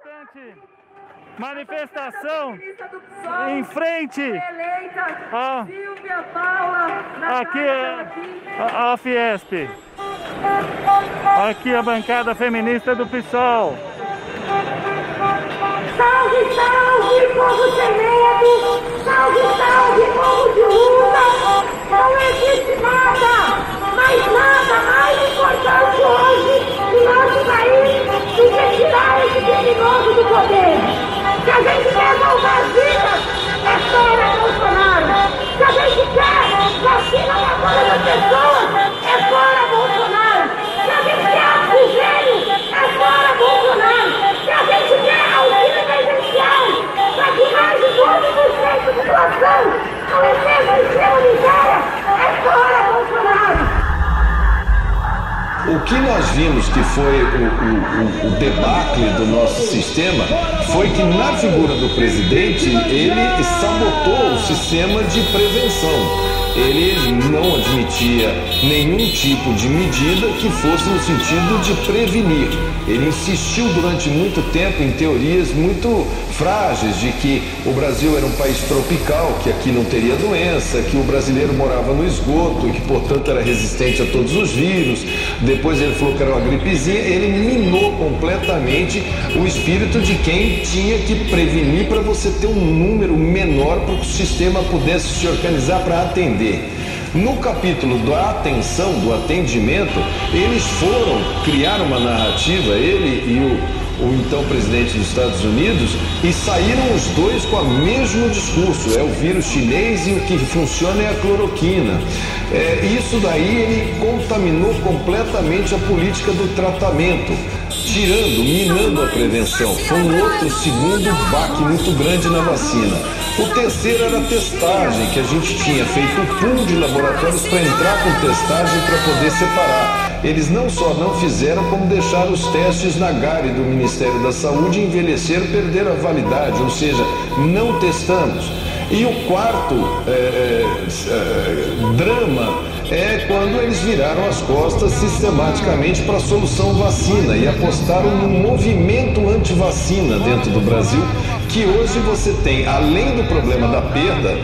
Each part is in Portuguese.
importante manifestação em frente a, aqui a, a Fiesp. Aqui a bancada feminista do PSOL. Salve, salve, povo sem! Salve, salve, povo de luta! Não existe nada, mais nada mais importante hoje no nosso país que tirar esse criminoso do poder! Se a gente quer salvar vidas, é fora Bolsonaro. Se a gente quer vacina na todas as pessoas, é fora Bolsonaro. Se a gente quer oxigênio, é fora Bolsonaro. Se a gente quer auxílio emergencial, para que mais de 12% da população não receba extrema miséria, é fora Bolsonaro. O que nós vimos que foi o, o, o, debacle do nosso sistema foi que na figura do presidente ele sabotou o sistema de prevenção ele não admitia nenhum tipo de medida que fosse no sentido de prevenir. Ele insistiu durante muito tempo em teorias muito frágeis de que o Brasil era um país tropical, que aqui não teria doença, que o brasileiro morava no esgoto e que, portanto, era resistente a todos os vírus. Depois ele falou que era uma gripezinha. Ele minou completamente o espírito de quem tinha que prevenir para você ter um número menor para que o sistema pudesse se organizar para atender. No capítulo da atenção, do atendimento, eles foram criar uma narrativa, ele e o o então presidente dos Estados Unidos, e saíram os dois com o mesmo discurso: é o vírus chinês e o que funciona é a cloroquina. É, isso daí ele contaminou completamente a política do tratamento, tirando, minando a prevenção. Foi um outro segundo baque muito grande na vacina. O terceiro era a testagem, que a gente tinha feito o pool de laboratórios para entrar com testagem para poder separar. Eles não só não fizeram, como deixaram os testes na GARE do Ministério da Saúde envelheceram, perderam a validade, ou seja, não testamos. E o quarto é, é, drama é quando eles viraram as costas sistematicamente para a solução vacina e apostaram no movimento anti-vacina dentro do Brasil, que hoje você tem, além do problema da perda,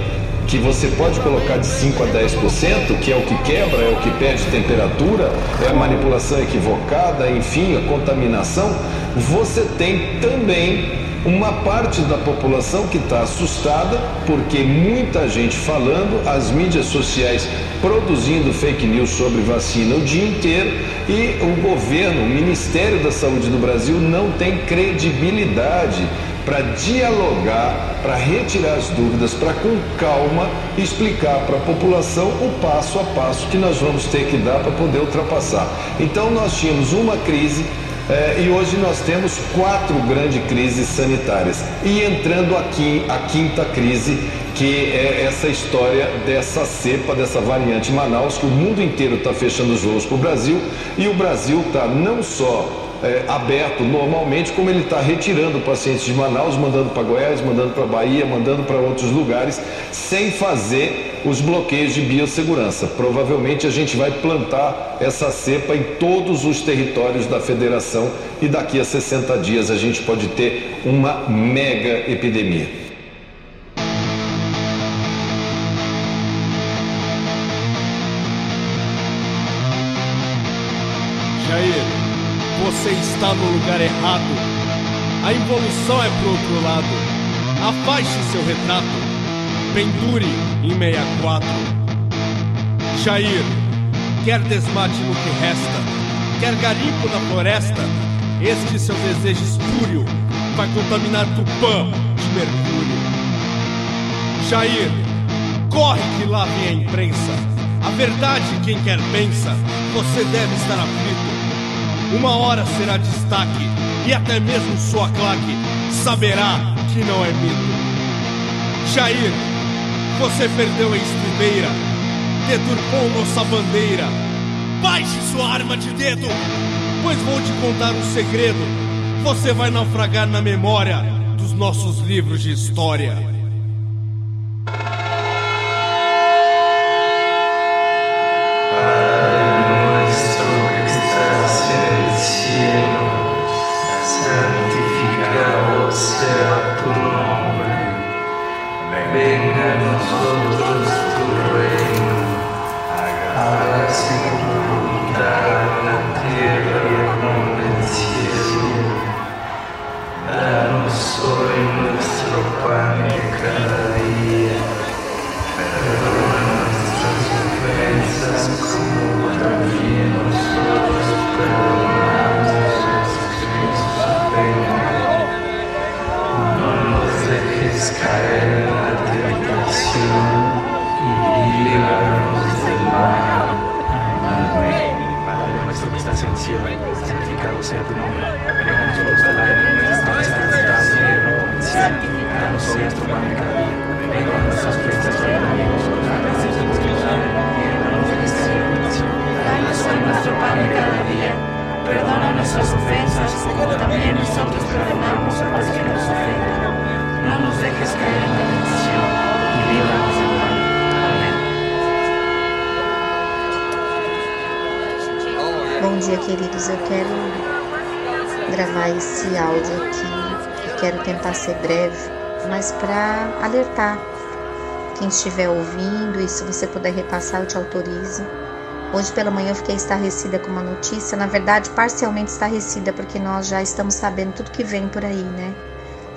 que você pode colocar de 5 a 10%, que é o que quebra, é o que perde temperatura, é a manipulação equivocada, enfim, a contaminação, você tem também uma parte da população que está assustada porque muita gente falando, as mídias sociais produzindo fake news sobre vacina o dia inteiro e o governo, o Ministério da Saúde do Brasil não tem credibilidade para dialogar, para retirar as dúvidas, para com calma explicar para a população o passo a passo que nós vamos ter que dar para poder ultrapassar. Então nós tínhamos uma crise é, e hoje nós temos quatro grandes crises sanitárias. E entrando aqui a quinta crise, que é essa história dessa cepa, dessa variante Manaus, que o mundo inteiro está fechando os voos para o Brasil, e o Brasil está não só é, aberto normalmente, como ele está retirando pacientes de Manaus, mandando para Goiás, mandando para Bahia, mandando para outros lugares, sem fazer os bloqueios de biossegurança. Provavelmente a gente vai plantar essa cepa em todos os territórios da federação e daqui a 60 dias a gente pode ter uma mega epidemia. você está no lugar errado. A involução é pro outro lado. Afaste seu retrato. Pendure em 64. Jair, quer desmate no que resta, quer garimpo na floresta, este seu desejo espúrio vai contaminar Tupã de mercúrio. Jair, corre que lá vem a imprensa. A verdade quem quer pensa, você deve estar aflito. Uma hora será destaque e até mesmo sua claque saberá que não é mito. Jair, você perdeu a estribeira, deturpou nossa bandeira. Baixe sua arma de dedo, pois vou te contar um segredo. Você vai naufragar na memória dos nossos livros de história. Y líbranos del mal. Amén. Padre nuestro que estás en cielo, santificado sea tu nombre. Venga a nosotros tu reino, santificado nuestro pan de cada día. Venga nuestras ofensas y enemigos, agradecemos nuestro alma. Danos hoy nuestro pan de cada día. Perdona nuestras ofensas, como también nosotros perdonamos a los que nos ofenden. No nos dejes caer en la tentación Bom dia, queridos. Eu quero gravar esse áudio aqui. Eu quero tentar ser breve, mas para alertar quem estiver ouvindo e se você puder repassar, eu te autorizo. Hoje pela manhã eu fiquei estarrecida com uma notícia, na verdade, parcialmente estarrecida, porque nós já estamos sabendo tudo que vem por aí, né?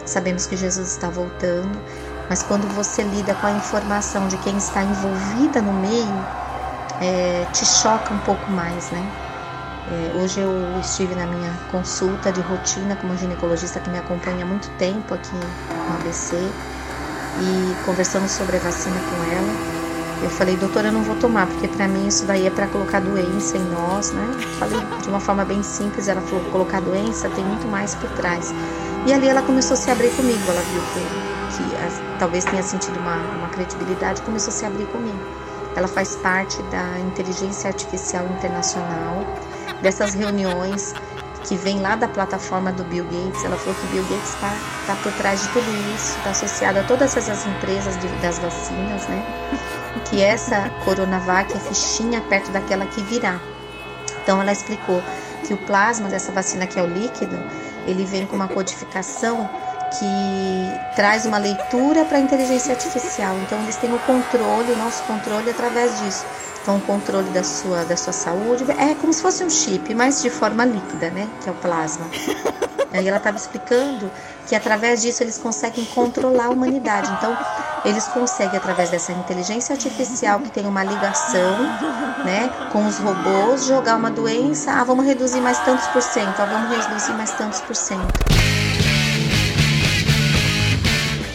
Sabemos que Jesus está voltando, mas quando você lida com a informação de quem está envolvida no meio, é, te choca um pouco mais, né? É, hoje eu estive na minha consulta de rotina com uma ginecologista que me acompanha há muito tempo aqui no ABC e conversamos sobre a vacina com ela. Eu falei, doutora, eu não vou tomar, porque para mim isso daí é para colocar doença em nós, né? Falei de uma forma bem simples, ela falou, colocar doença tem muito mais por trás. E ali ela começou a se abrir comigo, ela viu que, que talvez tenha sentido uma, uma credibilidade, começou a se abrir comigo. Ela faz parte da Inteligência Artificial Internacional, dessas reuniões que vem lá da plataforma do Bill Gates. Ela falou que Bill Gates está tá por trás de tudo isso, está associado a todas essas empresas de, das vacinas, né? Que essa Coronavac é fichinha perto daquela que virá. Então ela explicou que o plasma dessa vacina, que é o líquido, ele vem com uma codificação que traz uma leitura para a inteligência artificial. Então eles têm o controle, o nosso controle através disso. Então o controle da sua da sua saúde é como se fosse um chip, mas de forma líquida, né? Que é o plasma. Aí ela estava explicando que através disso eles conseguem controlar a humanidade. Então eles conseguem através dessa inteligência artificial que tem uma ligação, né, com os robôs, jogar uma doença. Ah, vamos reduzir mais tantos por cento. Ah, vamos reduzir mais tantos por cento.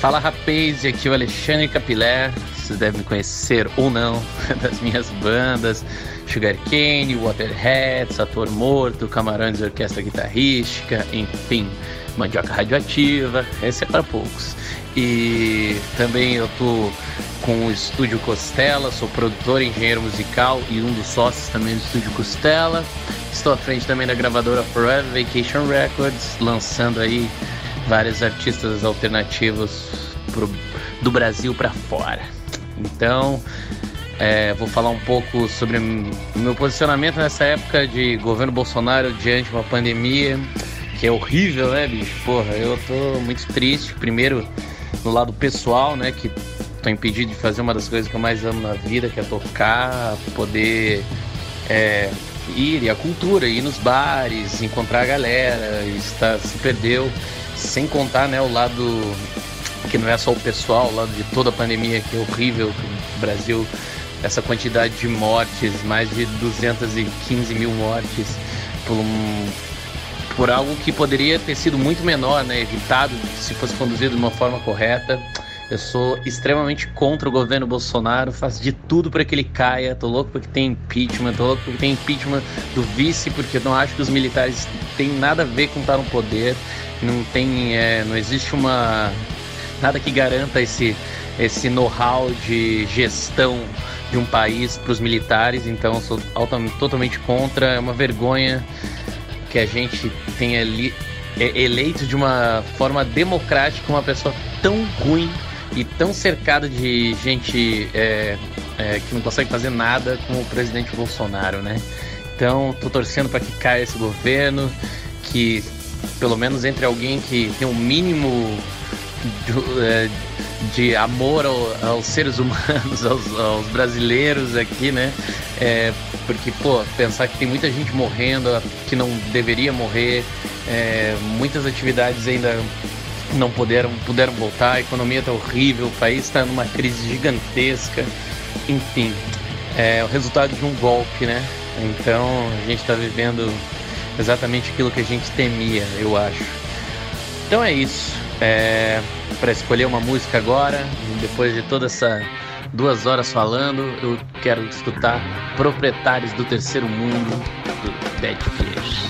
Fala rapaz, aqui é o Alexandre Capilé, vocês devem conhecer ou não das minhas bandas Sugar Cane, Waterheads, Ator Morto, Camarões Orquestra Guitarrística, enfim, Mandioca Radioativa, esse é para poucos. E também eu tô com o Estúdio Costela, sou produtor, engenheiro musical e um dos sócios também do Estúdio Costela. Estou à frente também da gravadora Forever Vacation Records, lançando aí vários artistas alternativos pro, do Brasil para fora. Então, é, vou falar um pouco sobre o meu posicionamento nessa época de governo Bolsonaro diante de uma pandemia que é horrível, né, bicho? Porra, eu tô muito triste. Primeiro, no lado pessoal, né, que tô impedido de fazer uma das coisas que eu mais amo na vida, que é tocar, poder é, ir, e a cultura, ir nos bares, encontrar a galera, está, se perdeu sem contar né, o lado que não é só o pessoal, o lado de toda a pandemia que é horrível, que Brasil, essa quantidade de mortes, mais de 215 mil mortes, por, um, por algo que poderia ter sido muito menor, né, evitado se fosse conduzido de uma forma correta. Eu sou extremamente contra o governo Bolsonaro, faço de tudo para que ele caia. Tô louco porque tem impeachment, tô louco porque tem impeachment do vice, porque não acho que os militares têm nada a ver com estar no poder não tem, é, não existe uma nada que garanta esse esse know-how de gestão de um país para os militares, então sou altamente, totalmente contra. É uma vergonha que a gente tenha ali, é, eleito de uma forma democrática uma pessoa tão ruim e tão cercada de gente é, é, que não consegue fazer nada como o presidente Bolsonaro, né? Então, tô torcendo para que caia esse governo, que pelo menos entre alguém que tem um mínimo de, é, de amor ao, aos seres humanos, aos, aos, brasileiros aqui, né? É, porque, pô, pensar que tem muita gente morrendo que não deveria morrer, é, muitas atividades ainda não puderam, puderam voltar, a economia está horrível, o país está numa crise gigantesca, enfim, é o resultado de um golpe, né? Então a gente está vivendo exatamente aquilo que a gente temia, eu acho. Então é isso. É, Para escolher uma música agora, depois de toda essa duas horas falando, eu quero escutar Proprietários do Terceiro Mundo do Dead Fish.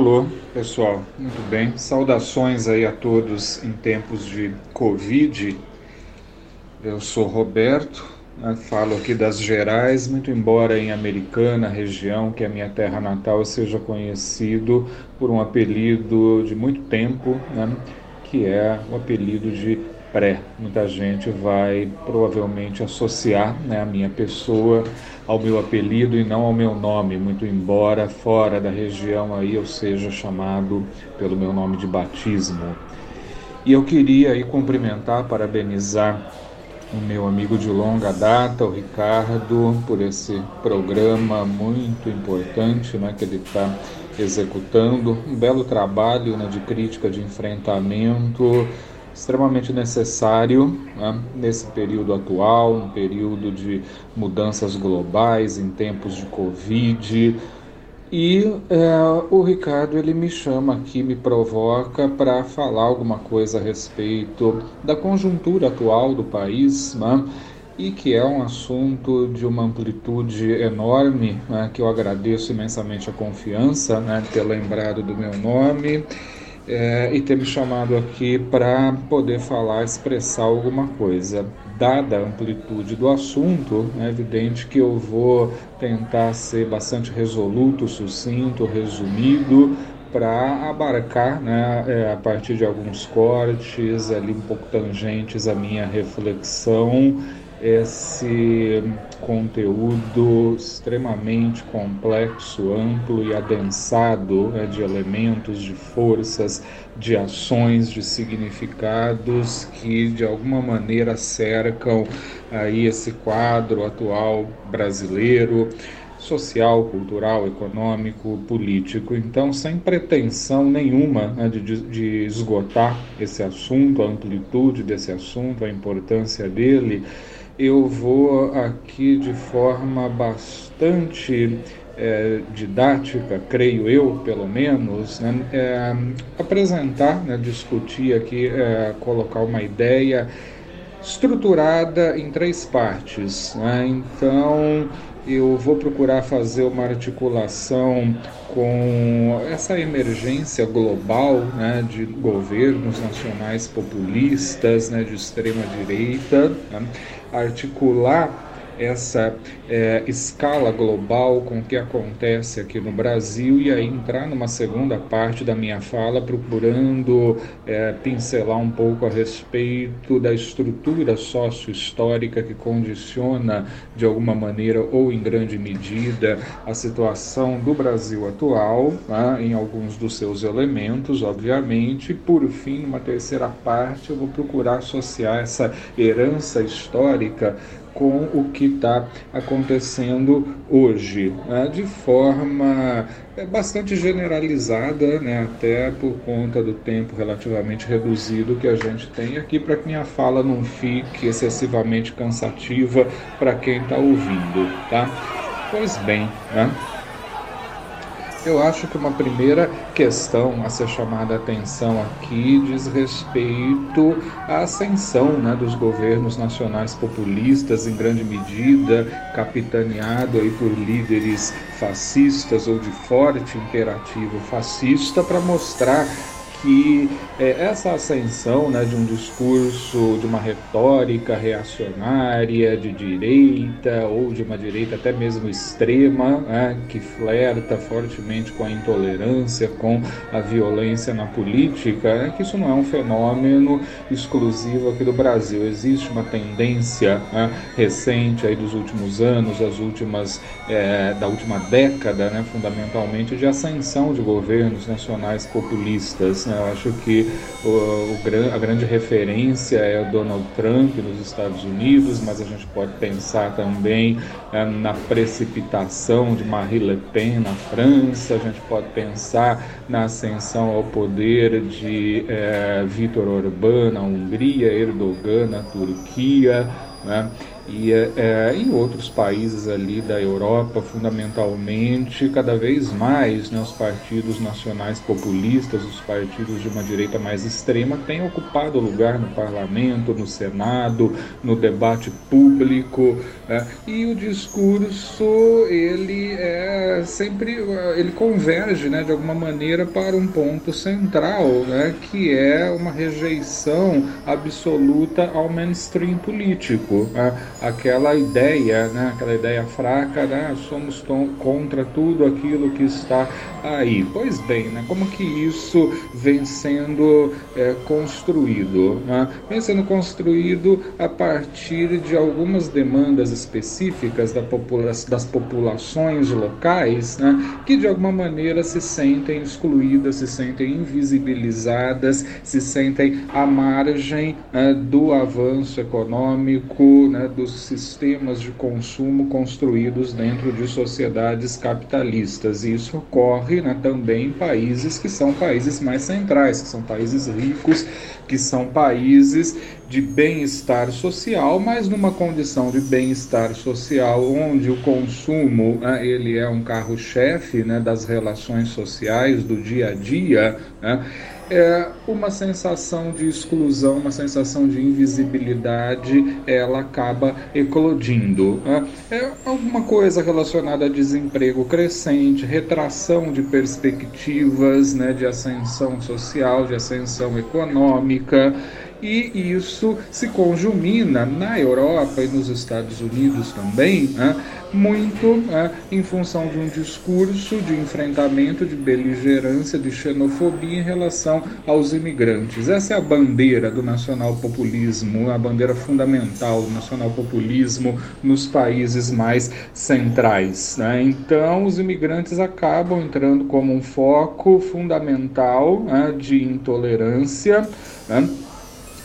Alô, pessoal, muito bem. Saudações aí a todos em tempos de Covid. Eu sou Roberto, Né? Falo aqui das Gerais, muito embora em Americana, região que é a minha terra natal, seja conhecido por um apelido de muito tempo, né? que é o apelido de pré. Muita gente vai provavelmente associar né, a minha pessoa ao meu apelido e não ao meu nome, muito embora fora da região aí eu seja chamado pelo meu nome de batismo. E eu queria aí cumprimentar, parabenizar o meu amigo de longa data, o Ricardo, por esse programa muito importante né, que ele está executando. Um belo trabalho né, de crítica, de enfrentamento, extremamente necessário né, nesse período atual, um período de mudanças globais, em tempos de Covid e é, o Ricardo ele me chama aqui, me provoca para falar alguma coisa a respeito da conjuntura atual do país, né? e que é um assunto de uma amplitude enorme, né? que eu agradeço imensamente a confiança, né? ter lembrado do meu nome é, e ter me chamado aqui para poder falar, expressar alguma coisa. Dada a amplitude do assunto, é evidente que eu vou tentar ser bastante resoluto, sucinto, resumido, para abarcar, né, é, a partir de alguns cortes ali um pouco tangentes a minha reflexão esse conteúdo extremamente complexo, amplo e adensado né, de elementos, de forças, de ações, de significados que de alguma maneira cercam aí esse quadro atual brasileiro social, cultural, econômico, político. Então, sem pretensão nenhuma né, de, de esgotar esse assunto, a amplitude desse assunto, a importância dele, eu vou aqui de forma bastante é, didática, creio eu, pelo menos, né, é, apresentar, né, discutir aqui, é, colocar uma ideia estruturada em três partes. Né? Então, eu vou procurar fazer uma articulação com essa emergência global né, de governos nacionais populistas, né, de extrema direita. Né? Articular essa é, escala global com o que acontece aqui no Brasil e aí entrar numa segunda parte da minha fala procurando é, pincelar um pouco a respeito da estrutura sócio-histórica que condiciona de alguma maneira ou em grande medida a situação do Brasil atual, né, em alguns dos seus elementos, obviamente. Por fim, numa terceira parte, eu vou procurar associar essa herança histórica com o que está acontecendo hoje, né? de forma é, bastante generalizada, né? até por conta do tempo relativamente reduzido que a gente tem aqui, para que minha fala não fique excessivamente cansativa para quem está ouvindo. Tá? Pois bem, né? Eu acho que uma primeira questão a ser chamada a atenção aqui diz respeito à ascensão né, dos governos nacionais populistas, em grande medida capitaneado aí por líderes fascistas ou de forte imperativo fascista, para mostrar que é, essa ascensão né, de um discurso, de uma retórica reacionária, de direita, ou de uma direita até mesmo extrema, né, que flerta fortemente com a intolerância, com a violência na política, é que isso não é um fenômeno exclusivo aqui do Brasil. Existe uma tendência né, recente aí dos últimos anos, das últimas, é, da última década, né, fundamentalmente, de ascensão de governos nacionais populistas né? Eu acho que o, o, a grande referência é o Donald Trump nos Estados Unidos, mas a gente pode pensar também é, na precipitação de Marie Le Pen na França, a gente pode pensar na ascensão ao poder de é, Vítor Orbán na Hungria, Erdogan na Turquia. Né? E é, em outros países ali da Europa, fundamentalmente, cada vez mais né, os partidos nacionais populistas, os partidos de uma direita mais extrema, têm ocupado lugar no parlamento, no Senado, no debate público, né, e o discurso ele é sempre ele converge, né, de alguma maneira para um ponto central, né, que é uma rejeição absoluta ao mainstream político. Né, aquela ideia, né, aquela ideia fraca, né, somos contra tudo aquilo que está aí. Pois bem, né, como que isso vem sendo é, construído? Né? Vem sendo construído a partir de algumas demandas específicas da popula das populações locais, né, que de alguma maneira se sentem excluídas, se sentem invisibilizadas, se sentem à margem né, do avanço econômico, né, sistemas de consumo construídos dentro de sociedades capitalistas. E isso ocorre né, também em países que são países mais centrais, que são países ricos, que são países de bem-estar social, mas numa condição de bem-estar social onde o consumo né, ele é um carro-chefe né, das relações sociais do dia a dia. Né, é uma sensação de exclusão, uma sensação de invisibilidade, ela acaba eclodindo. Né? É alguma coisa relacionada a desemprego crescente, retração de perspectivas né, de ascensão social, de ascensão econômica e isso se conjumina na Europa e nos Estados Unidos também, né, muito né, em função de um discurso de enfrentamento, de beligerância, de xenofobia em relação aos imigrantes. Essa é a bandeira do nacional-populismo, a bandeira fundamental do nacional-populismo nos países mais centrais. Né? Então, os imigrantes acabam entrando como um foco fundamental né, de intolerância. Né?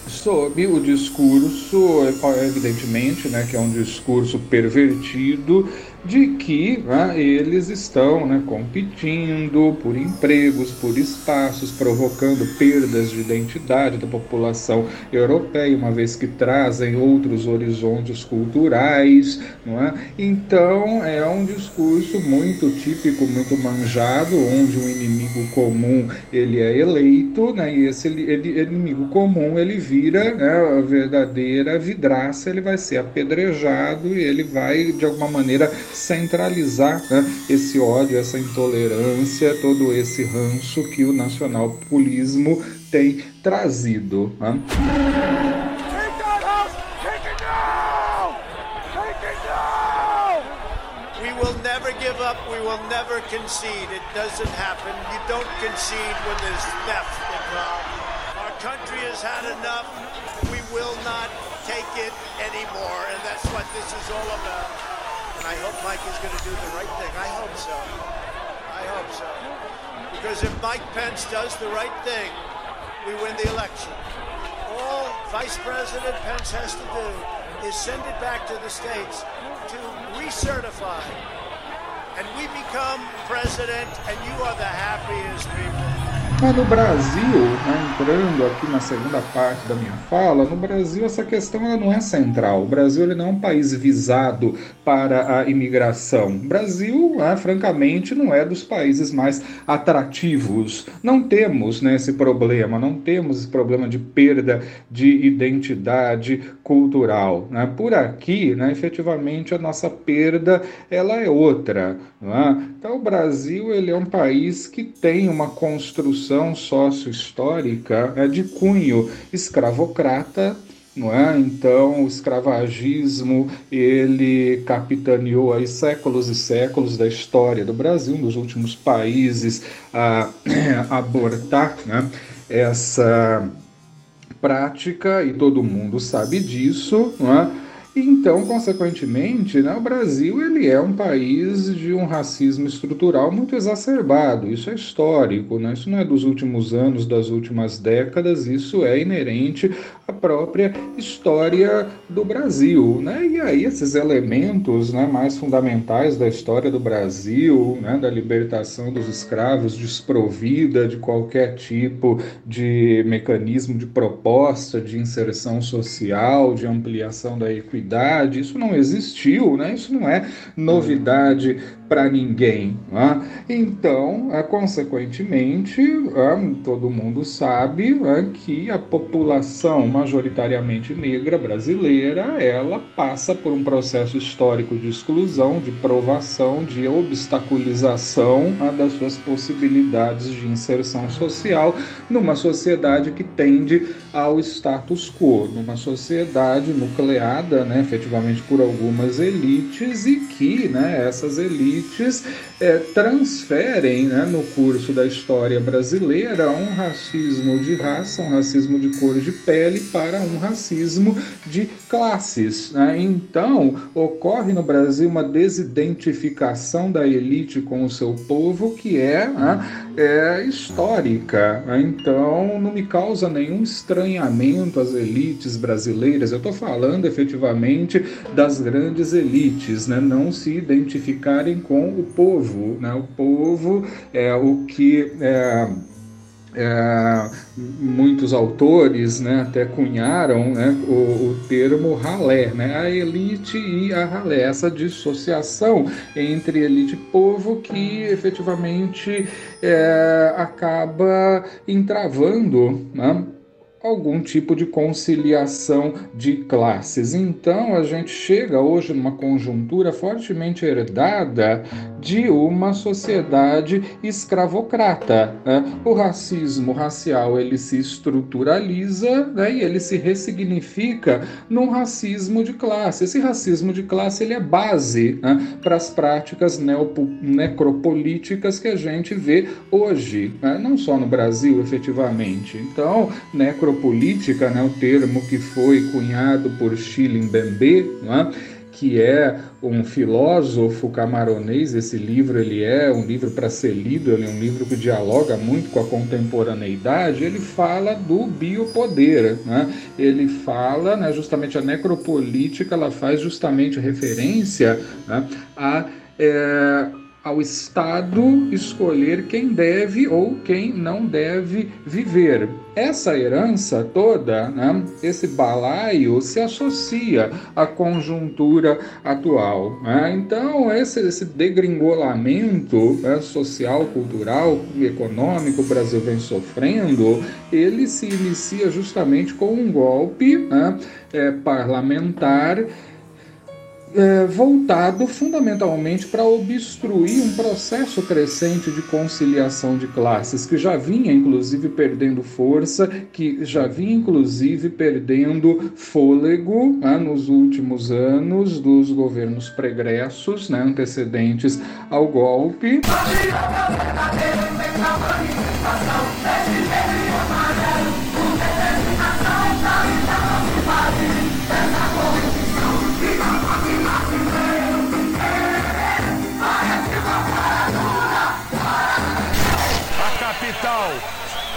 Sob o discurso, evidentemente, né, que é um discurso pervertido de que né, eles estão né, competindo por empregos, por espaços, provocando perdas de identidade da população europeia, uma vez que trazem outros horizontes culturais. É? Então, é um discurso muito típico, muito manjado, onde um inimigo comum ele é eleito, né, e esse ele, inimigo comum ele vira né, a verdadeira vidraça, ele vai ser apedrejado e ele vai, de alguma maneira, centralizar né, esse ódio, essa intolerância, todo esse ranço que o nacional-populismo tem trazido. Né? we will never concede. It doesn't happen. You don't concede when there's theft involved. Our country has had enough. We will not take it anymore, and that's what this is all about. And I hope Mike is going to do the right thing. I hope so. I hope so. Because if Mike Pence does the right thing, we win the election. All Vice President Pence has to do is send it back to the states to recertify. And we become president, and you are the happiest people. Mas no Brasil, né, entrando aqui na segunda parte da minha fala, no Brasil essa questão ela não é central. O Brasil ele não é um país visado para a imigração. O Brasil, né, francamente, não é dos países mais atrativos. Não temos né, esse problema, não temos esse problema de perda de identidade cultural. Né? Por aqui, né, efetivamente, a nossa perda ela é outra. É? Então, o Brasil ele é um país que tem uma construção sócio-histórica é de cunho escravocrata, não é? Então, o escravagismo, ele capitaneou aí séculos e séculos da história do Brasil, um dos últimos países a abortar né, essa prática, e todo mundo sabe disso, não é? Então, consequentemente, né, o Brasil ele é um país de um racismo estrutural muito exacerbado. Isso é histórico, né? isso não é dos últimos anos, das últimas décadas, isso é inerente à própria história do Brasil. Né? E aí, esses elementos né, mais fundamentais da história do Brasil, né, da libertação dos escravos, desprovida de qualquer tipo de mecanismo de proposta de inserção social, de ampliação da equidade isso não existiu, né? isso não é novidade para ninguém. Né? Então, é, consequentemente, é, todo mundo sabe é, que a população majoritariamente negra brasileira ela passa por um processo histórico de exclusão, de provação, de obstaculização né, das suas possibilidades de inserção social numa sociedade que tende ao status quo, numa sociedade nucleada né, efetivamente por algumas elites e que né, essas elites é, transferem né, no curso da história brasileira um racismo de raça, um racismo de cor de pele para um racismo de classes. Né? Então, ocorre no Brasil uma desidentificação da elite com o seu povo que é, né, é histórica. Né? Então, não me causa nenhum estranhamento as elites brasileiras. Eu estou falando efetivamente das grandes elites, né? não se identificarem com o povo. Né? O povo é o que. É, é, muitos autores né, até cunharam né, o, o, termo ralé, né, a elite e a ralé, essa dissociação entre elite e povo que efetivamente é, acaba entravando né, algum tipo de conciliação de classes. Então, a gente chega hoje numa conjuntura fortemente herdada de uma sociedade escravocrata. Né? O racismo racial ele se estruturaliza né? e ele se ressignifica num racismo de classe. Esse racismo de classe ele é base né? para as práticas necropolíticas que a gente vê hoje, né? não só no Brasil, efetivamente. Então, necro política, né, o termo que foi cunhado por Chilin Bembe, né, que é um filósofo camaronês. Esse livro ele é um livro para ser lido, ele é um livro que dialoga muito com a contemporaneidade. Ele fala do biopoder, né? ele fala né, justamente a necropolítica, ela faz justamente referência né, a. É, ao Estado escolher quem deve ou quem não deve viver. Essa herança toda, né, esse balaio, se associa à conjuntura atual. Né? Então, esse, esse degringolamento né, social, cultural, econômico que o Brasil vem sofrendo, ele se inicia justamente com um golpe né, é, parlamentar é, voltado fundamentalmente para obstruir um processo crescente de conciliação de classes, que já vinha inclusive perdendo força, que já vinha inclusive perdendo fôlego né, nos últimos anos dos governos pregressos, né, antecedentes ao golpe.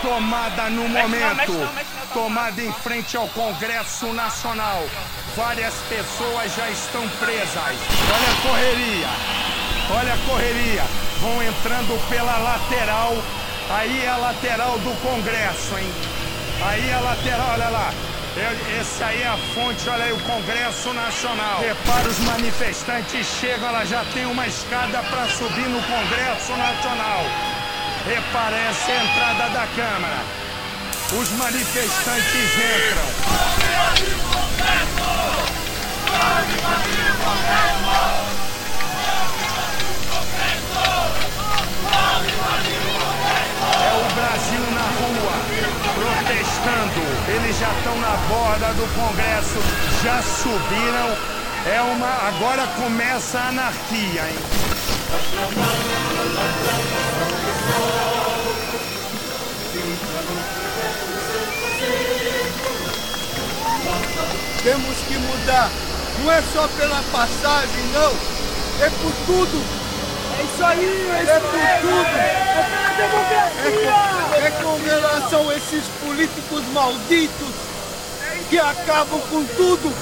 Tomada no momento, tomada em frente ao Congresso Nacional. Várias pessoas já estão presas. Olha a correria, olha a correria. Vão entrando pela lateral. Aí é a lateral do Congresso, hein? Aí é a lateral, olha lá. Esse aí é a fonte, olha aí, o Congresso Nacional. Repara, os manifestantes chegam, ela já tem uma escada para subir no Congresso Nacional. Reparece a entrada da Câmara. Os manifestantes entram. É o Brasil na rua, protestando. Eles já estão na borda do Congresso, já subiram. É uma. Agora começa a anarquia, hein? Temos que mudar. Não é só pela passagem, não. É por tudo. É isso aí, é, é por aí, tudo. É pela democracia. É é com relação a esses políticos malditos que acabam com tudo.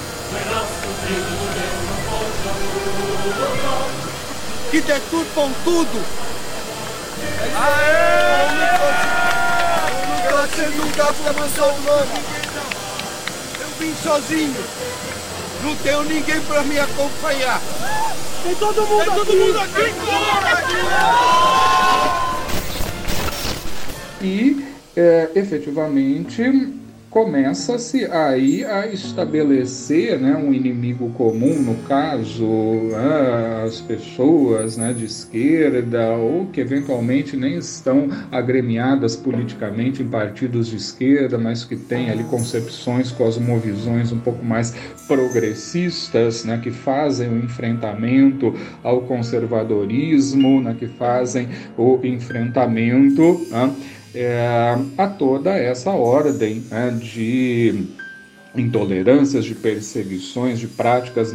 Que deturpam tudo. Aê! Você nunca começou o nome. Eu vim sozinho. Não tenho ninguém para me acompanhar. Tem todo mundo Tem todo aqui. mundo aqui. Tem todo mundo aqui. E, é, efetivamente, começa-se aí a estabelecer né, um inimigo comum, no caso, né, as pessoas né, de esquerda ou que eventualmente nem estão agremiadas politicamente em partidos de esquerda, mas que têm ali concepções, cosmovisões um pouco mais progressistas, né, que fazem o enfrentamento ao conservadorismo, né, que fazem o enfrentamento. Né, é, a toda essa ordem né, de intolerâncias, de perseguições, de práticas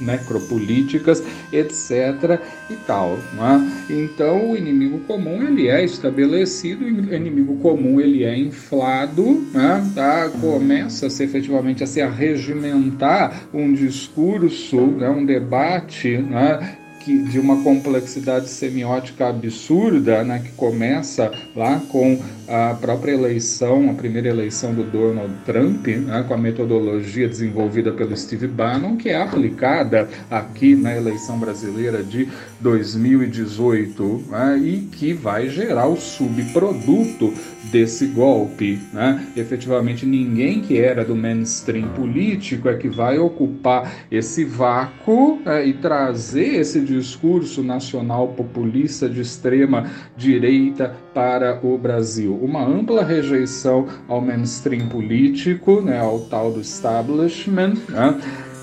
necropolíticas, etc. e tal. Né? Então, o inimigo comum ele é estabelecido, o inimigo comum ele é inflado, né? tá? começa-se efetivamente a se arregimentar um discurso, né? um debate né? Que, de uma complexidade semiótica absurda, né, que começa lá com a própria eleição, a primeira eleição do Donald Trump, né, com a metodologia desenvolvida pelo Steve Bannon, que é aplicada aqui na eleição brasileira de 2018 né, e que vai gerar o subproduto desse golpe. Né? Efetivamente, ninguém que era do mainstream político é que vai ocupar esse vácuo né, e trazer esse discurso nacional populista de extrema direita para o Brasil. Uma ampla rejeição ao mainstream político, né, ao tal do establishment. Né?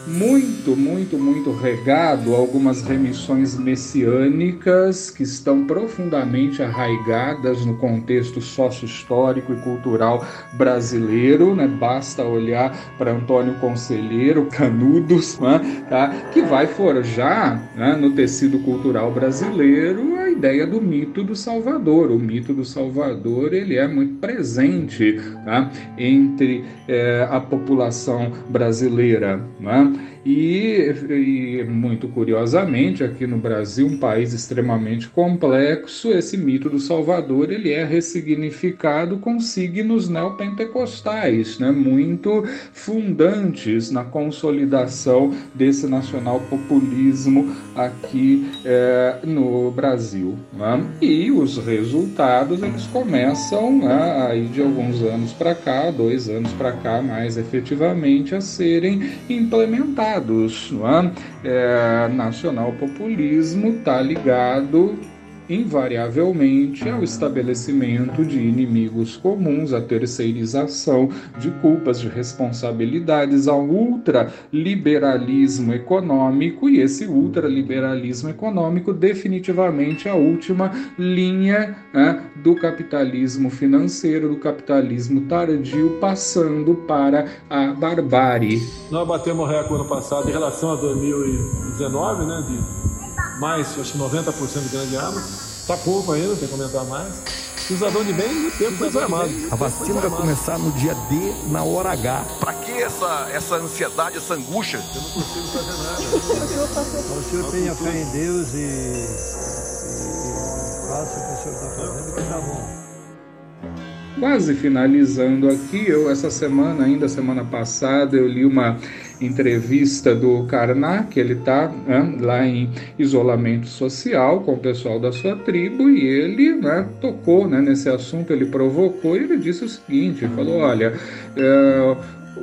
Muito, muito, muito regado algumas remissões messiânicas que estão profundamente arraigadas no contexto sócio-histórico e cultural brasileiro, né? Basta olhar para Antônio Conselheiro, Canudos, né? tá? que vai forjar né? no tecido cultural brasileiro ideia do mito do Salvador. O mito do Salvador ele é muito presente tá? entre é, a população brasileira. Né? E, e, muito curiosamente, aqui no Brasil, um país extremamente complexo, esse mito do Salvador ele é ressignificado com signos neopentecostais, né, muito fundantes na consolidação desse nacional populismo aqui é, no Brasil. Né? E os resultados eles começam né, aí de alguns anos para cá, dois anos para cá, mais efetivamente, a serem implementados dados. Não é? É, nacional populismo está ligado invariavelmente ao estabelecimento de inimigos comuns, à terceirização de culpas, de responsabilidades, ao ultraliberalismo econômico, e esse ultraliberalismo econômico definitivamente é a última linha né, do capitalismo financeiro, do capitalismo tardio, passando para a barbárie. Nós batemos recorde ano passado em relação a 2019, né, de mais, acho que 90% de grande arma. Tá pouco ainda, tem que comentar mais. E os ladrões de bem e tempo desarmados. A vacina vai começar no dia D, na hora H. Pra que essa, essa ansiedade, essa angústia? Eu não consigo fazer nada. o senhor tenha fé em Deus e, e faça o que o senhor está fazendo, que tá bom. Quase finalizando aqui, eu essa semana, ainda semana passada, eu li uma entrevista do Karnak, ele está né, lá em isolamento social com o pessoal da sua tribo e ele né, tocou né, nesse assunto, ele provocou e ele disse o seguinte, falou, olha, é,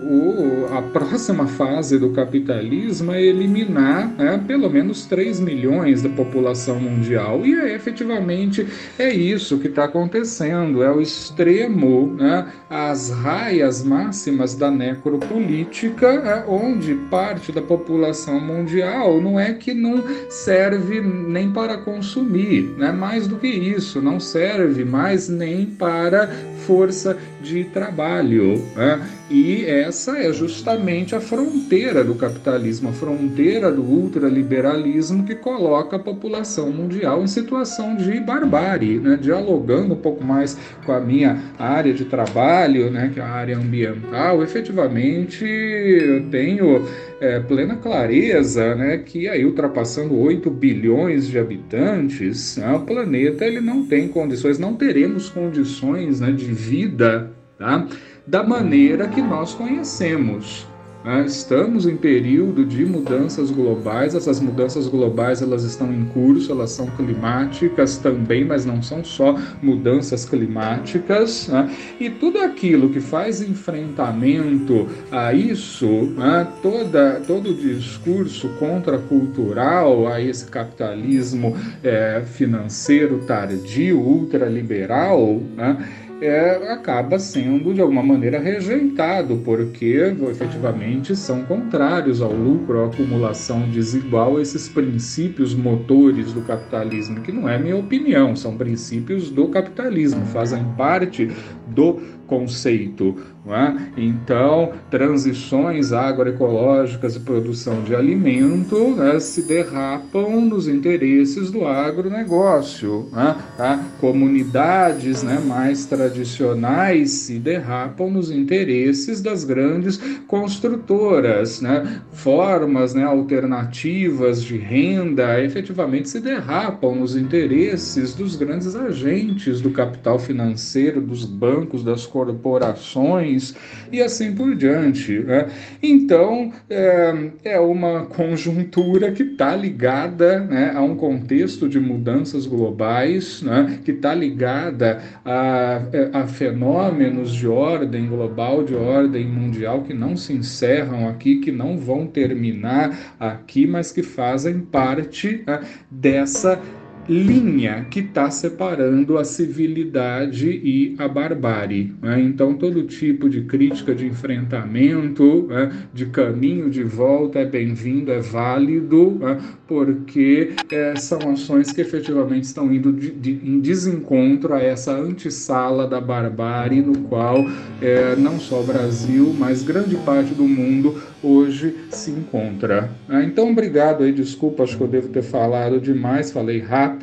o, a próxima fase do capitalismo é eliminar né, pelo menos 3 milhões da população mundial. E é, efetivamente é isso que está acontecendo, é o extremo, né, as raias máximas da necropolítica, é, onde parte da população mundial não é que não serve nem para consumir, né, mais do que isso, não serve mais nem para força de trabalho. Né? E essa é justamente a fronteira do capitalismo, a fronteira do ultraliberalismo que coloca a população mundial em situação de barbárie, né? dialogando um pouco mais com a minha área de trabalho, né? que é a área ambiental. Efetivamente, eu tenho é, plena clareza né? que aí ultrapassando 8 bilhões de habitantes, né? o planeta ele não tem condições, não teremos condições né? de vida tá? da maneira que nós conhecemos. Né? Estamos em período de mudanças globais. Essas mudanças globais elas estão em curso, elas são climáticas também, mas não são só mudanças climáticas. Né? E tudo aquilo que faz enfrentamento a isso, né? Toda, todo o discurso contracultural a esse capitalismo é, financeiro tardio, ultraliberal, né? É, acaba sendo de alguma maneira rejeitado, porque efetivamente são contrários ao lucro, à acumulação desigual, esses princípios motores do capitalismo, que não é minha opinião, são princípios do capitalismo, fazem parte do conceito. É? Então, transições agroecológicas e produção de alimento né, se derrapam nos interesses do agronegócio. Né? Tá? Comunidades né, mais tradicionais se derrapam nos interesses das grandes construtoras. Né? Formas né, alternativas de renda efetivamente se derrapam nos interesses dos grandes agentes do capital financeiro, dos bancos, das corporações e assim por diante. Né? Então, é, é, uma conjuntura que está ligada né, a um contexto de mudanças globais, né, que está ligada a, a fenômenos de ordem global, de ordem mundial, que não se encerram aqui, que não vão terminar aqui, mas que fazem parte né, dessa linha que está separando a civilidade e a barbárie. Né? Então, todo tipo de crítica de enfrentamento, né? de caminho de volta é bem-vindo, é válido, né? porque é, são ações que efetivamente estão indo de, de, em desencontro a essa antessala da barbárie, no qual é, não só o Brasil, mas grande parte do mundo hoje se encontra. Né? Então, obrigado aí, desculpa, acho que eu devo ter falado demais, falei rápido,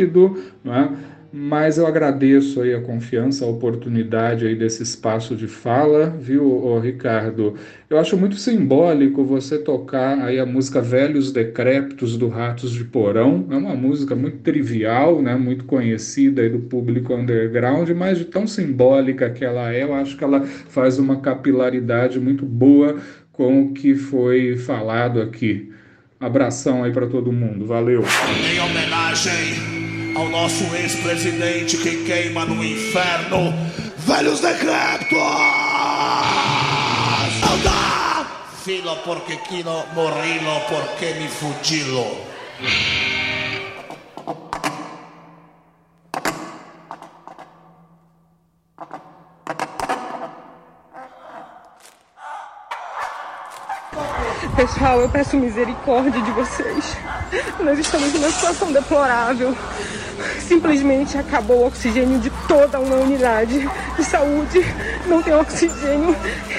né? mas eu agradeço aí a confiança, a oportunidade aí desse espaço de fala, viu, Ricardo? Eu acho muito simbólico você tocar aí a música Velhos Decrépitos do Ratos de Porão. É uma música muito trivial, né, muito conhecida aí do público underground, mas de tão simbólica que ela é, eu acho que ela faz uma capilaridade muito boa com o que foi falado aqui. Abração aí para todo mundo, valeu. Em homenagem ao nosso ex-presidente que queima no inferno, velhos decrépitos! Anda! Filo porque quino, morrilo porque me fugilo. Pessoal, eu peço misericórdia de vocês. Nós estamos numa situação deplorável. Simplesmente acabou o oxigênio de toda uma unidade de saúde. Não tem oxigênio,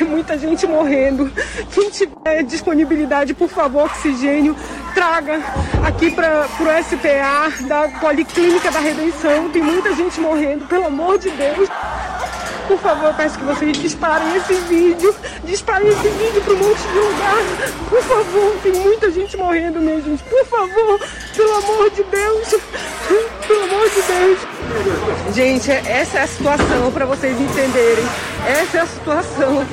muita gente morrendo. Quem tiver disponibilidade, por favor, oxigênio, traga aqui para o SPA da Policlínica da Redenção. Tem muita gente morrendo, pelo amor de Deus. Por favor, peço que vocês disparem esse vídeo. Disparem esse vídeo para um monte de lugar. Por favor, tem muita gente morrendo, minha gente. Por favor, pelo amor de Deus. Pelo amor de Deus. Gente, essa é a situação para vocês entenderem. Essa é a situação.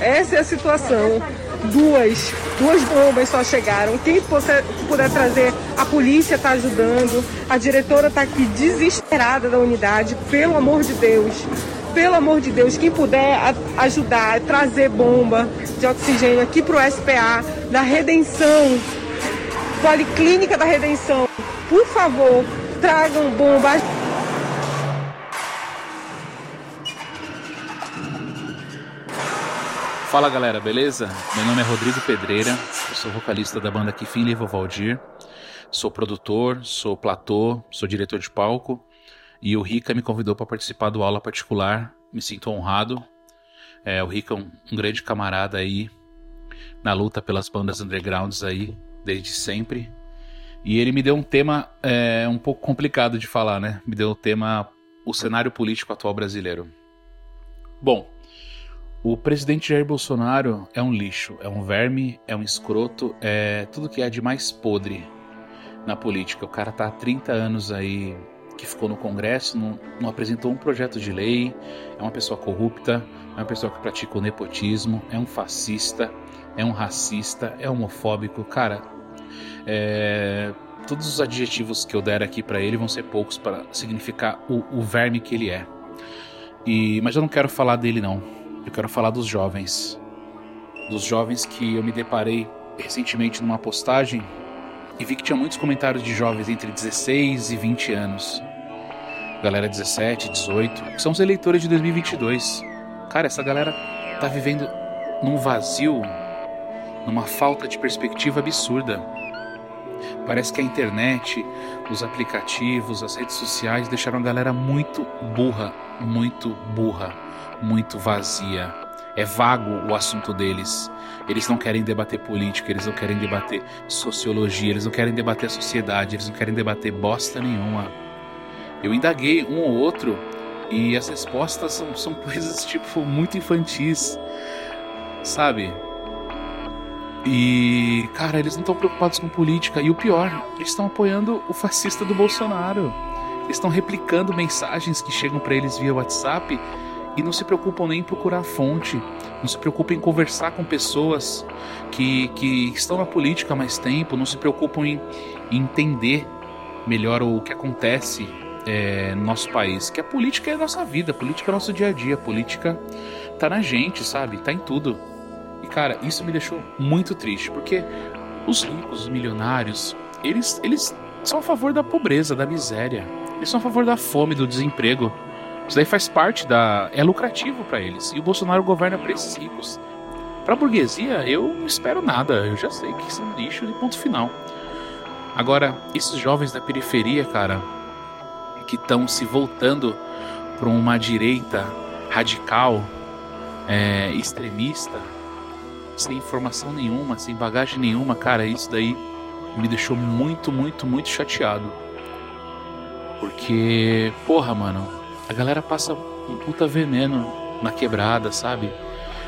Essa é a situação. Duas, duas bombas só chegaram. Quem puder, puder trazer, a polícia está ajudando. A diretora está aqui desesperada da unidade. Pelo amor de Deus pelo amor de Deus, quem puder ajudar, trazer bomba de oxigênio aqui para o SPA da Redenção, Policlínica da Redenção, por favor, tragam bomba. Fala galera, beleza? Meu nome é Rodrigo Pedreira, eu sou vocalista da banda Kifin Levo Valdir, sou produtor, sou platô, sou diretor de palco e o Rica me convidou para participar do aula particular. Me sinto honrado. É, o Rica é um, um, grande camarada aí na luta pelas bandas undergrounds aí desde sempre. E ele me deu um tema é, um pouco complicado de falar, né? Me deu o tema o cenário político atual brasileiro. Bom, o presidente Jair Bolsonaro é um lixo, é um verme, é um escroto, é tudo que é de mais podre na política. O cara tá há 30 anos aí que ficou no Congresso, não, não, apresentou um projeto de lei, é uma pessoa corrupta, é uma pessoa que pratica o nepotismo, é um fascista, é um racista, é homofóbico. Cara, é, todos os adjetivos que eu der aqui para ele vão ser poucos para significar o, o, verme que ele é. E, mas eu não quero falar dele não. Eu quero falar dos jovens, dos jovens que eu me deparei recentemente numa postagem e vi que tinha muitos comentários de jovens entre 16 e 20 anos. Galera 17, 18, que são os eleitores de 2022. Cara, essa galera tá vivendo num vazio, numa falta de perspectiva absurda. Parece que a internet, os aplicativos, as redes sociais deixaram a galera muito burra, muito burra, muito vazia. É vago o assunto deles. Eles não querem debater política, eles não querem debater sociologia, eles não querem debater a sociedade, eles não querem debater bosta nenhuma. Eu indaguei um ou outro e as respostas são, são coisas tipo muito infantis, sabe? E, cara, eles não estão preocupados com política. E o pior, eles estão apoiando o fascista do Bolsonaro. Eles estão replicando mensagens que chegam para eles via WhatsApp e não se preocupam nem em procurar a fonte, não se preocupam em conversar com pessoas que, que estão na política há mais tempo, não se preocupam em, em entender melhor o que acontece é, no nosso país. Que a política é a nossa vida, a política é nosso dia a dia, a política tá na gente, sabe? Tá em tudo. E cara, isso me deixou muito triste, porque os ricos, os milionários, eles, eles são a favor da pobreza, da miséria. Eles são a favor da fome, do desemprego. Isso daí faz parte da. é lucrativo para eles. E o Bolsonaro governa para esses ricos. Pra burguesia, eu não espero nada. Eu já sei que são lixo de ponto final. Agora, esses jovens da periferia, cara, que estão se voltando para uma direita radical, é, extremista, sem informação nenhuma, sem bagagem nenhuma, cara, isso daí me deixou muito, muito, muito chateado. Porque, porra, mano, a galera passa um puta veneno na quebrada, sabe?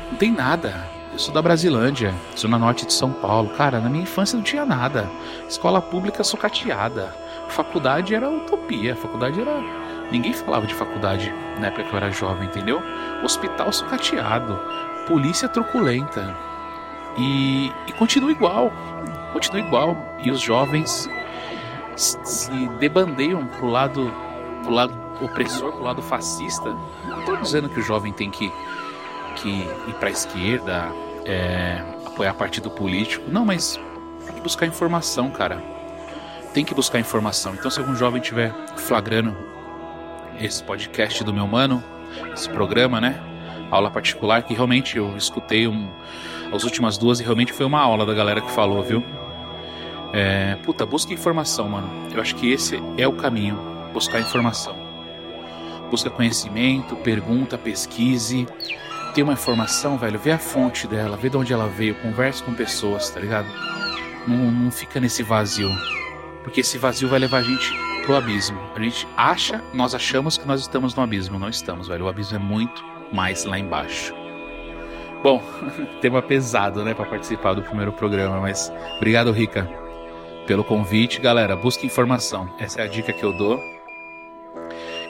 Não tem nada. Eu sou da Brasilândia, sou na norte de São Paulo. Cara, na minha infância não tinha nada. Escola pública sucateada. Faculdade era utopia. Faculdade era. Ninguém falava de faculdade na época que eu era jovem, entendeu? Hospital sucateado. Polícia truculenta. E, e continua igual, continua igual. E os jovens se debandeiam pro lado, pro lado opressor, pro lado fascista. Não estou dizendo que o jovem tem que, que ir para a esquerda, é, apoiar partido político. Não, mas tem que buscar informação, cara. Tem que buscar informação. Então, se algum jovem estiver flagrando esse podcast do meu mano, esse programa, né? Aula particular, que realmente eu escutei um, as últimas duas e realmente foi uma aula da galera que falou, viu? É, puta, busca informação, mano. Eu acho que esse é o caminho. Buscar informação. Busca conhecimento, pergunta, pesquise. Tem uma informação, velho, vê a fonte dela, vê de onde ela veio, converse com pessoas, tá ligado? Não, não fica nesse vazio. Porque esse vazio vai levar a gente pro abismo. A gente acha, nós achamos que nós estamos no abismo. Não estamos, velho. O abismo é muito mais lá embaixo. Bom, tema pesado, né, para participar do primeiro programa, mas obrigado, Rica, pelo convite, galera. Busque informação. Essa é a dica que eu dou.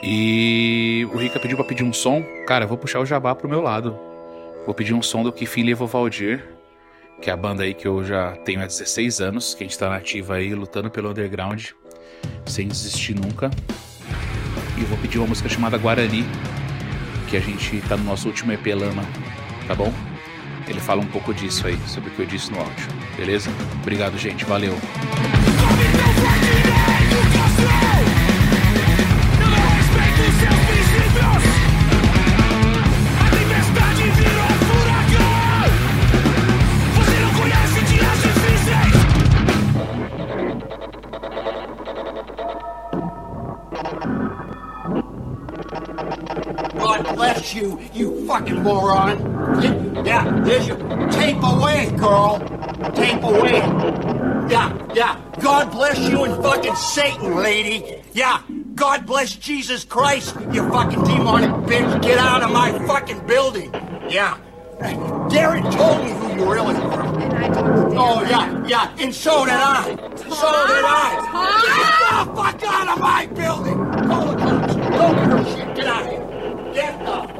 E o Rica pediu para pedir um som. Cara, eu vou puxar o jabá pro meu lado. Vou pedir um som do Kifin Levo Valdir, que é a banda aí que eu já tenho há 16 anos, que a gente tá nativa aí, lutando pelo underground, sem desistir nunca. E vou pedir uma música chamada Guarani, que a gente tá no nosso último EP Lama tá bom? Ele fala um pouco disso aí, sobre o que eu disse no áudio, beleza? Obrigado, gente, valeu. You, you fucking moron. Yeah, there's your tape away, girl. Tape away. Yeah, yeah. God bless you and fucking Satan, lady. Yeah. God bless Jesus Christ, you fucking demonic bitch. Get out of my fucking building. Yeah. Darren told me who you really were. Oh, yeah, yeah. And so did I. So did I. Get the fuck out of my building. Call the cops. Don't give a shit. Get out of here.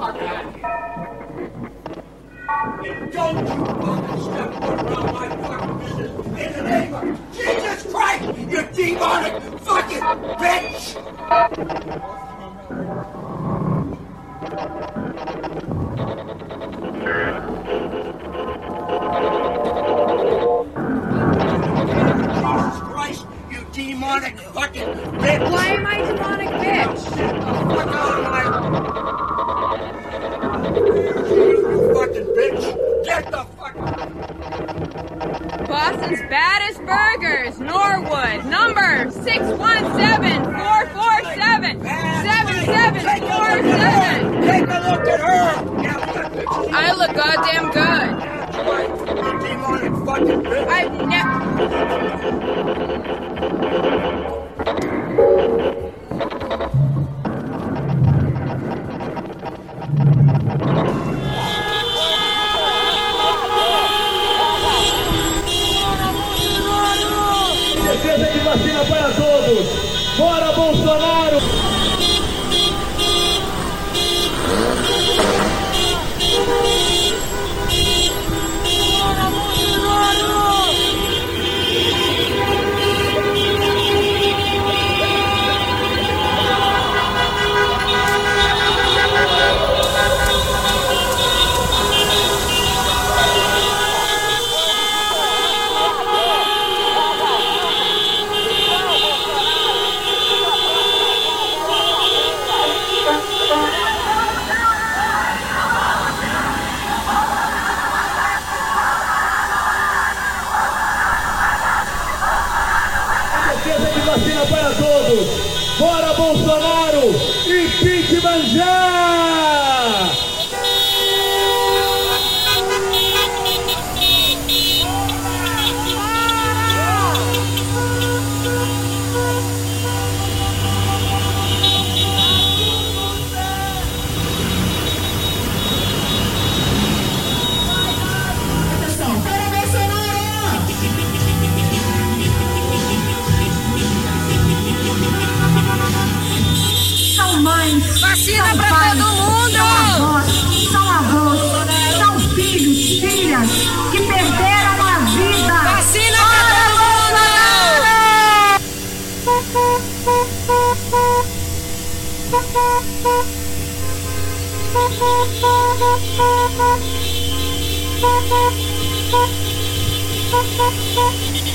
Out. Don't you fucking step foot around my fucking business in the name of Jesus Christ, you demonic fucking bitch! Demonic fucking bitch! Why am I demonic bitch? Get the fuck out of my... You fucking bitch! Get the fuck... Boston's baddest burgers, Norwood, number 617-447-7747. Take a look at her! I look goddamn good. I've. Defesa de vacina para todos. Bora, Bolsonaro!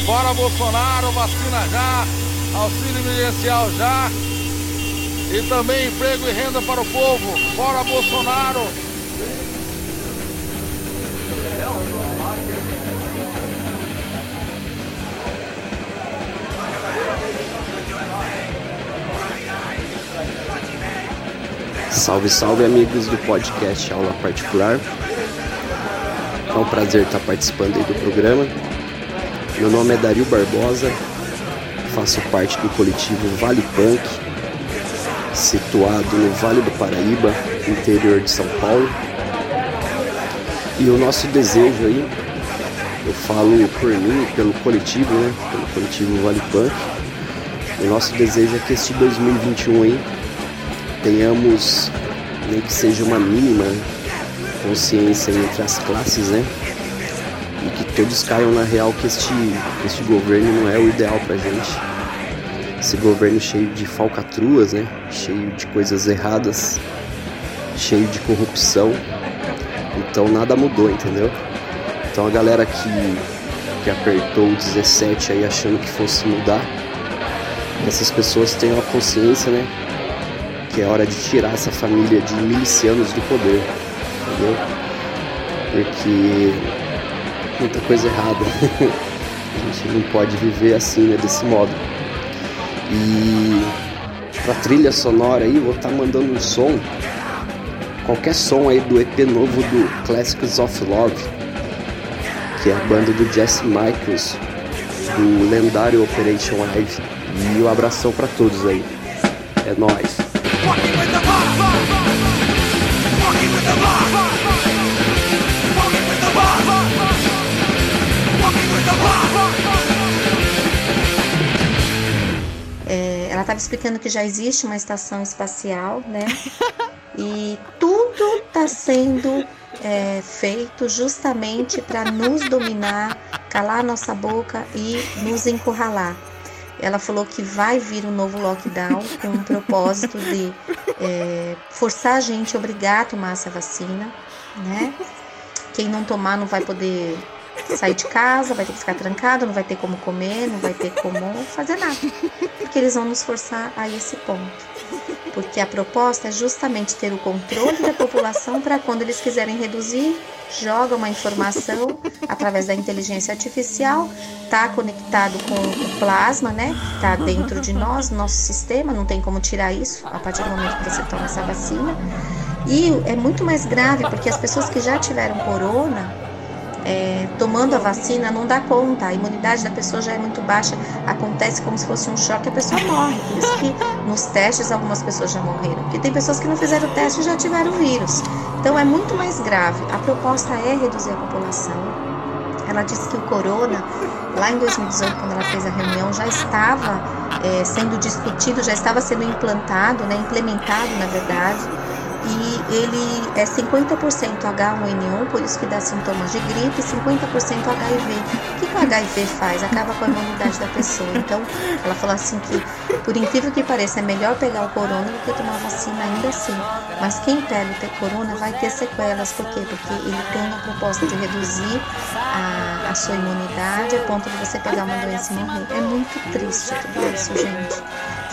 Bora Bolsonaro, vacina já, auxílio emergencial já. E também emprego e renda para o povo. Bora Bolsonaro! Salve, salve amigos do podcast Aula Particular. É um prazer estar participando aí do programa. Meu nome é Dario Barbosa, faço parte do coletivo Vale Punk, situado no Vale do Paraíba, interior de São Paulo. E o nosso desejo aí, eu falo por mim, pelo coletivo, né? Pelo coletivo Vale Punk. O nosso desejo é que este 2021 aí tenhamos nem que seja uma mínima consciência entre as classes, né? E que todos caiam na real que este, este governo não é o ideal pra gente. Esse governo cheio de falcatruas, né? Cheio de coisas erradas, cheio de corrupção. Então nada mudou, entendeu? Então a galera que, que apertou o 17 aí achando que fosse mudar, essas pessoas tenham a consciência, né? que é hora de tirar essa família de milicianos do poder, entendeu? Porque muita coisa errada. A gente não pode viver assim, né, desse modo. E pra trilha sonora aí, vou estar mandando um som, qualquer som aí do EP novo do Classics of Love, que é a banda do Jesse Michaels, do lendário Operation Live. E um abração pra todos aí. É nóis. Estava explicando que já existe uma estação espacial, né? E tudo está sendo é, feito justamente para nos dominar, calar nossa boca e nos encurralar. Ela falou que vai vir um novo lockdown com o propósito de é, forçar a gente, obrigar a tomar essa vacina, né? Quem não tomar não vai poder sair de casa, vai ter que ficar trancado, não vai ter como comer, não vai ter como fazer nada. Porque eles vão nos forçar a esse ponto. Porque a proposta é justamente ter o controle da população para quando eles quiserem reduzir, joga uma informação através da inteligência artificial, está conectado com o plasma, né? Está dentro de nós, nosso sistema, não tem como tirar isso a partir do momento que você toma essa vacina. E é muito mais grave porque as pessoas que já tiveram corona é, tomando a vacina não dá conta, a imunidade da pessoa já é muito baixa, acontece como se fosse um choque, a pessoa morre. Por isso que nos testes algumas pessoas já morreram, porque tem pessoas que não fizeram o teste e já tiveram vírus. Então é muito mais grave. A proposta é reduzir a população. Ela disse que o corona, lá em 2018, quando ela fez a reunião, já estava é, sendo discutido, já estava sendo implantado, né, implementado, na verdade e ele é 50% H1N1, por isso que dá sintomas de gripe, e 50% HIV. O que, que o HIV faz? Acaba com a imunidade da pessoa. Então, ela falou assim que, por incrível que pareça, é melhor pegar o corona do que tomar vacina ainda assim. Mas quem pega o corona vai ter sequelas, por quê? Porque ele tem a proposta de reduzir a, a sua imunidade a ponto de você pegar uma doença e morrer. É muito triste tudo isso, gente.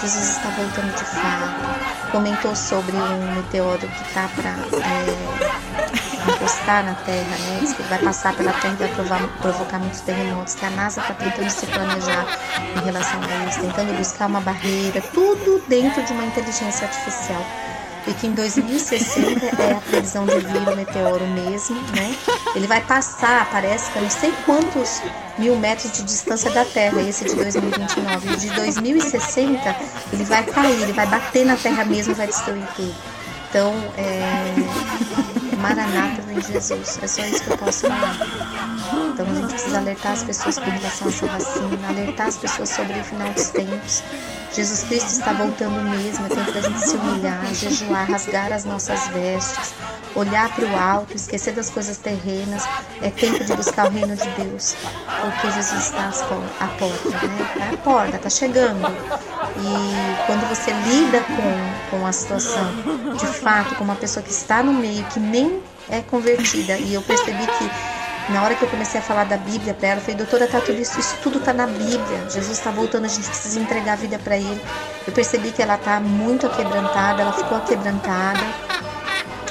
Jesus está voltando de fato. Comentou sobre um meteoro que está para é, encostar na Terra, né? Diz que vai passar pela Terra e vai provar, provocar muitos terremotos. Que a NASA está tentando se planejar em relação a isso, tentando buscar uma barreira, tudo dentro de uma inteligência artificial e que em 2060 é a previsão de vir o meteoro mesmo, né? Ele vai passar, parece que não sei quantos mil metros de distância da Terra, esse de 2029. E de 2060 ele vai cair, ele vai bater na Terra mesmo e vai destruir tudo. Então, é, Maranata vem Jesus. É só isso que eu posso falar. Então a gente precisa alertar as pessoas com relação a essa vacina, alertar as pessoas sobre o final dos tempos. Jesus Cristo está voltando mesmo, é tempo da gente se humilhar, jejuar, rasgar as nossas vestes, olhar para o alto, esquecer das coisas terrenas. É tempo de buscar o reino de Deus, porque Jesus está à porta, né? Está à porta, está chegando. E quando você lida com, com a situação, de fato, com uma pessoa que está no meio, que nem é convertida, e eu percebi que na hora que eu comecei a falar da Bíblia para ela, eu falei, doutora, tá tudo isso, isso tudo tá na Bíblia. Jesus está voltando, a gente precisa entregar a vida para Ele. Eu percebi que ela tá muito aquebrantada, ela ficou aquebrantada.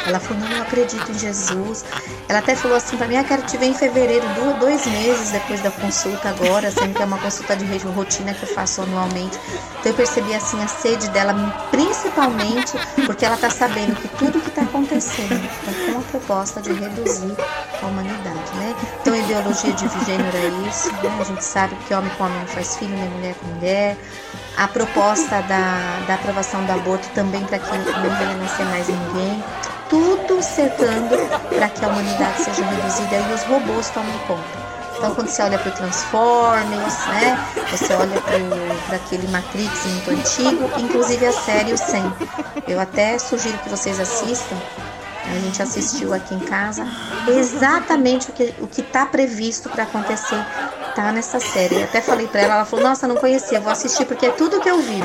Ela falou, não, eu acredito em Jesus. Ela até falou assim para mim, ah, quero te ver em fevereiro, dois meses depois da consulta agora, sendo que é uma consulta de rotina que eu faço anualmente. Então eu percebi assim a sede dela, principalmente porque ela está sabendo que tudo que está acontecendo é com a proposta de reduzir a humanidade, né? Então ideologia de gênero é isso, né? A gente sabe que homem com homem não faz filho, nem mulher com mulher. A proposta da, da aprovação do aborto também para que não venha nascer mais ninguém tudo cercando para que a humanidade seja reduzida e os robôs tomem conta. Então, quando você olha para o Transformers, né? Você olha para aquele Matrix muito antigo, inclusive a série O 100. Eu até sugiro que vocês assistam. A gente assistiu aqui em casa exatamente o que o está previsto para acontecer tá nessa série. Eu até falei para ela, ela falou: Nossa, não conhecia, vou assistir porque é tudo que eu vi.